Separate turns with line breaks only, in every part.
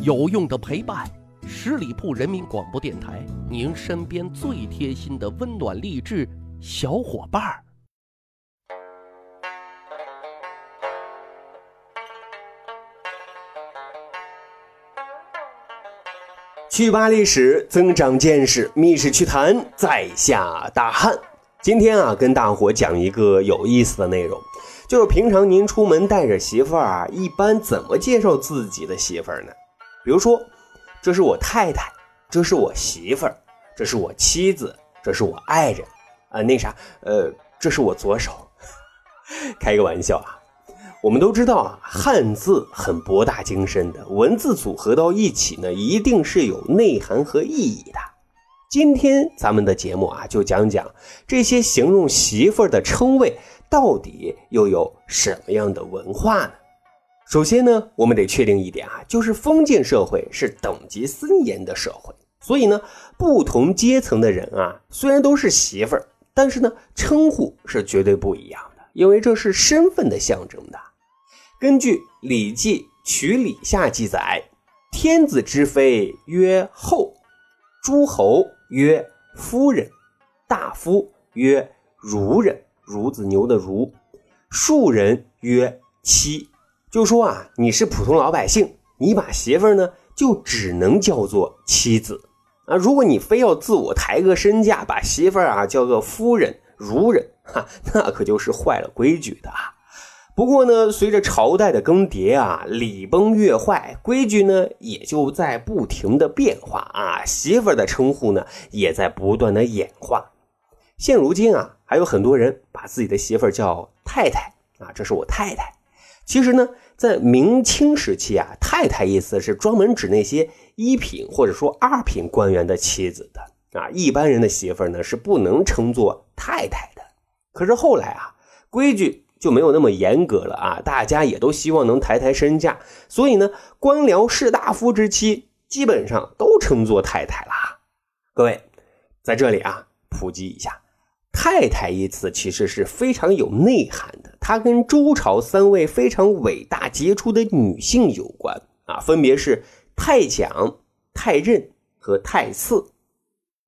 有用的陪伴，十里铺人民广播电台，您身边最贴心的温暖励志小伙伴儿。
去扒历史，增长见识，密室趣谈，在下大汉。今天啊，跟大伙讲一个有意思的内容，就是平常您出门带着媳妇儿啊，一般怎么介绍自己的媳妇儿呢？比如说，这是我太太，这是我媳妇儿，这是我妻子，这是我爱人，啊，那啥，呃，这是我左手。开个玩笑啊，我们都知道啊，汉字很博大精深的，文字组合到一起呢，一定是有内涵和意义的。今天咱们的节目啊，就讲讲这些形容媳妇儿的称谓到底又有什么样的文化呢？首先呢，我们得确定一点啊，就是封建社会是等级森严的社会，所以呢，不同阶层的人啊，虽然都是媳妇儿，但是呢，称呼是绝对不一样的，因为这是身份的象征的。根据《礼记·曲礼下》记载，天子之妃曰后，诸侯。曰夫人，大夫曰孺人，孺子牛的孺，庶人曰妻。就说啊，你是普通老百姓，你把媳妇儿呢，就只能叫做妻子啊。如果你非要自我抬个身价，把媳妇儿啊叫个夫人、孺人，哈，那可就是坏了规矩的啊。不过呢，随着朝代的更迭啊，礼崩乐坏，规矩呢也就在不停的变化啊。媳妇儿的称呼呢也在不断的演化。现如今啊，还有很多人把自己的媳妇儿叫太太啊，这是我太太。其实呢，在明清时期啊，太太意思是专门指那些一品或者说二品官员的妻子的啊。一般人的媳妇呢是不能称作太太的。可是后来啊，规矩。就没有那么严格了啊！大家也都希望能抬抬身价，所以呢，官僚士大夫之妻基本上都称作太太啦。各位，在这里啊，普及一下，“太太”一词其实是非常有内涵的，它跟周朝三位非常伟大杰出的女性有关啊，分别是太讲、太任和太次。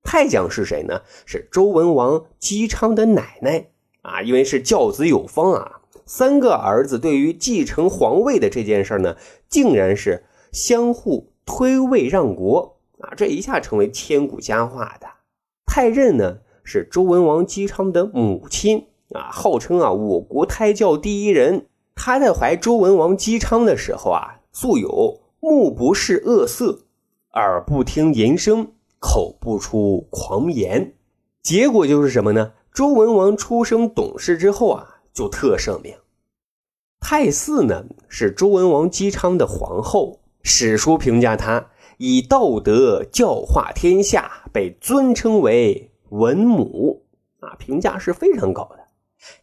太讲是谁呢？是周文王姬昌的奶奶。啊，因为是教子有方啊，三个儿子对于继承皇位的这件事呢，竟然是相互推位让国啊，这一下成为千古佳话的。太任呢是周文王姬昌的母亲啊，号称啊我国胎教第一人。她在怀周文王姬昌的时候啊，素有目不视恶色，耳不听淫声，口不出狂言。结果就是什么呢？周文王出生懂事之后啊，就特圣命。太姒呢是周文王姬昌的皇后，史书评价她以道德教化天下，被尊称为文母啊，评价是非常高的。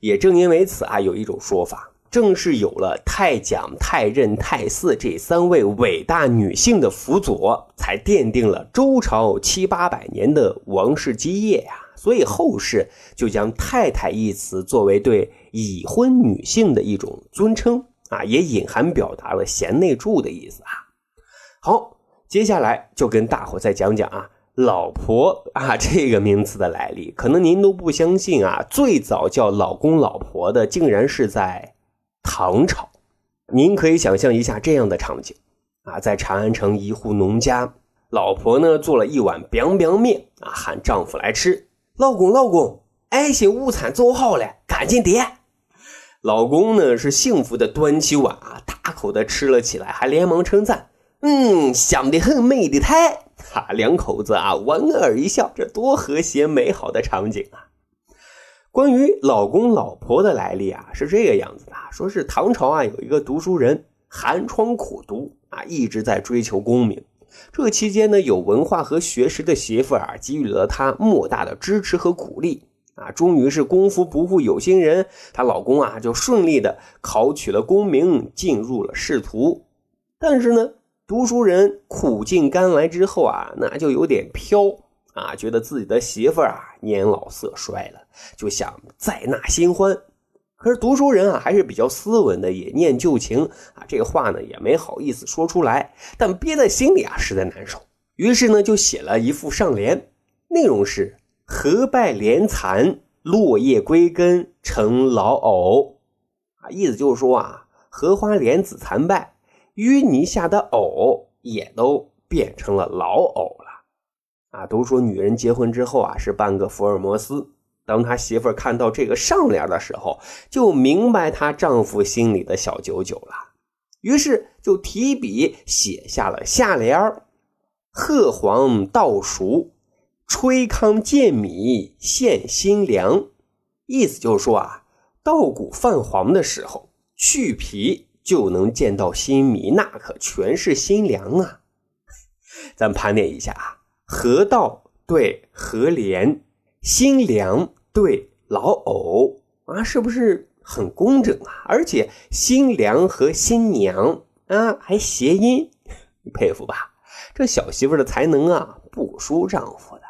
也正因为此啊，有一种说法，正是有了太讲、太任、太姒这三位伟大女性的辅佐，才奠定了周朝七八百年的王室基业呀。所以后世就将“太太”一词作为对已婚女性的一种尊称啊，也隐含表达了贤内助的意思啊。好，接下来就跟大伙再讲讲啊，“老婆”啊这个名词的来历。可能您都不相信啊，最早叫“老公”“老婆”的，竟然是在唐朝。您可以想象一下这样的场景啊，在长安城一户农家，老婆呢做了一碗 biang biang 面啊，喊丈夫来吃。老公，老公，爱心午餐做好了，赶紧点。老公呢是幸福的端起碗啊，大口的吃了起来，还连忙称赞：“嗯，香的很，美的太。”哈，两口子啊莞尔一笑，这多和谐美好的场景啊！关于老公老婆的来历啊，是这个样子的：说是唐朝啊有一个读书人寒窗苦读啊，一直在追求功名。这期间呢，有文化和学识的媳妇啊给予了他莫大的支持和鼓励啊，终于是功夫不负有心人，她老公啊就顺利的考取了功名，进入了仕途。但是呢，读书人苦尽甘来之后啊，那就有点飘啊，觉得自己的媳妇啊年老色衰了，就想再纳新欢。可是读书人啊，还是比较斯文的，也念旧情啊，这话呢也没好意思说出来，但憋在心里啊，实在难受。于是呢，就写了一副上联，内容是“荷败莲残，落叶归根成老藕”，啊，意思就是说啊，荷花莲子残败，淤泥下的藕也都变成了老藕了。啊，都说女人结婚之后啊，是半个福尔摩斯。当他媳妇看到这个上联的时候，就明白她丈夫心里的小九九了，于是就提笔写下了下联儿：“鹤黄稻熟，炊糠见米现新粮。”意思就是说啊，稻谷泛黄的时候，去皮就能见到新米，那可全是新粮啊！咱盘点一下啊，河道对河莲，新粮。对老藕啊，是不是很工整啊？而且新娘和新娘啊还谐音，你佩服吧？这小媳妇的才能啊不输丈夫的。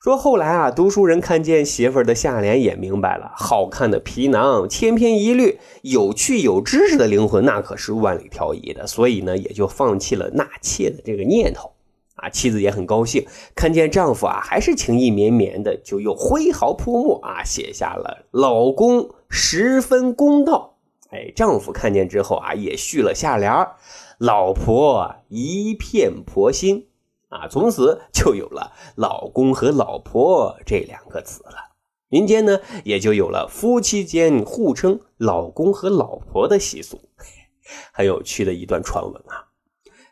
说后来啊，读书人看见媳妇的下联也明白了，好看的皮囊千篇一律，有趣有知识的灵魂那可是万里挑一的，所以呢也就放弃了纳妾的这个念头。啊，妻子也很高兴，看见丈夫啊，还是情意绵绵的，就又挥毫泼墨啊，写下了“老公十分公道”。哎，丈夫看见之后啊，也续了下联老婆一片婆心”。啊，从此 就有了“老公”和“老婆”这两个词了。民间呢，也就有了夫妻间互称“老公”和“老婆”的习俗，很有趣的一段传闻啊。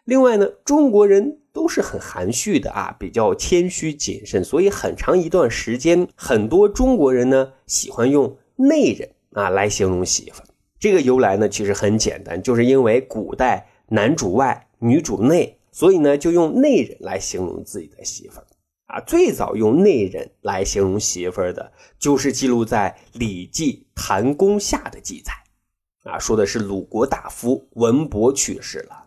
另外呢，中国人。都是很含蓄的啊，比较谦虚谨慎，所以很长一段时间，很多中国人呢喜欢用内人啊来形容媳妇。这个由来呢其实很简单，就是因为古代男主外女主内，所以呢就用内人来形容自己的媳妇啊。最早用内人来形容媳妇的，就是记录在《礼记·谭公下》的记载啊，说的是鲁国大夫文伯去世了。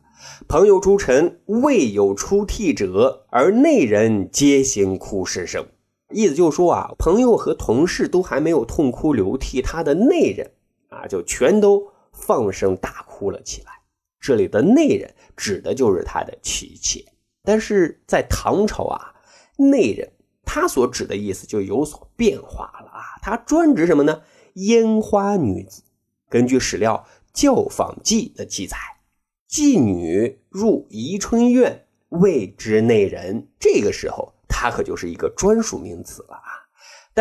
朋友诸臣未有出涕者，而内人皆行哭失声。意思就是说啊，朋友和同事都还没有痛哭流涕，他的内人啊，就全都放声大哭了起来。这里的内人指的就是他的妻妾。但是在唐朝啊，内人他所指的意思就有所变化了啊，他专指什么呢？烟花女子。根据史料《教坊记》的记载。妓女入宜春院，谓之内人。这个时候，他可就是一个专属名词了啊。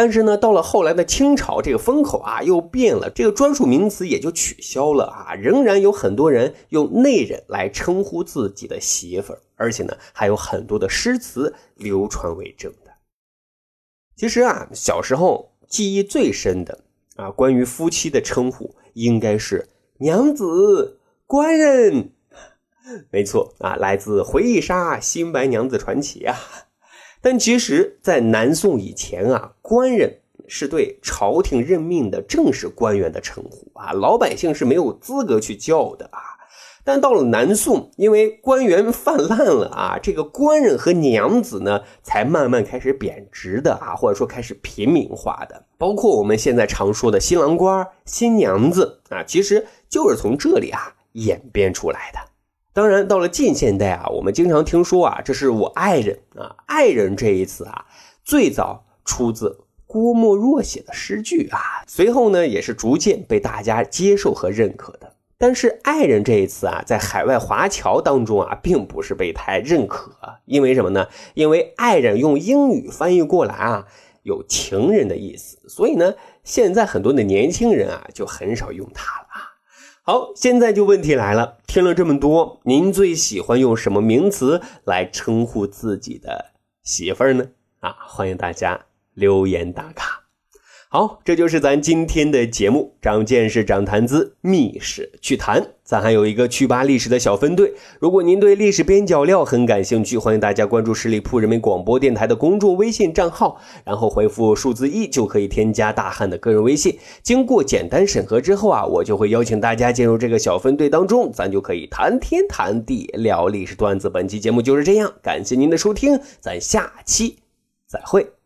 但是呢，到了后来的清朝，这个风口啊又变了，这个专属名词也就取消了啊。仍然有很多人用内人来称呼自己的媳妇儿，而且呢，还有很多的诗词流传为证的。其实啊，小时候记忆最深的啊，关于夫妻的称呼，应该是娘子、官人。没错啊，来自回忆杀《新白娘子传奇》啊。但其实，在南宋以前啊，官人是对朝廷任命的正式官员的称呼啊，老百姓是没有资格去叫的啊。但到了南宋，因为官员泛滥了啊，这个官人和娘子呢，才慢慢开始贬值的啊，或者说开始平民化的。包括我们现在常说的新郎官、新娘子啊，其实就是从这里啊演变出来的。当然，到了近现代啊，我们经常听说啊，这是我爱人啊，爱人这一词啊，最早出自郭沫若写的诗句啊，随后呢，也是逐渐被大家接受和认可的。但是，爱人这一词啊，在海外华侨当中啊，并不是被太认可，因为什么呢？因为爱人用英语翻译过来啊，有情人的意思，所以呢，现在很多的年轻人啊，就很少用它了啊。好，现在就问题来了，听了这么多，您最喜欢用什么名词来称呼自己的媳妇儿呢？啊，欢迎大家留言打卡。好，这就是咱今天的节目，长见识，长谈资，密室趣谈。咱还有一个趣吧历史的小分队，如果您对历史边角料很感兴趣，欢迎大家关注十里铺人民广播电台的公众微信账号，然后回复数字一就可以添加大汉的个人微信。经过简单审核之后啊，我就会邀请大家进入这个小分队当中，咱就可以谈天谈地聊历史段子。本期节目就是这样，感谢您的收听，咱下期再会。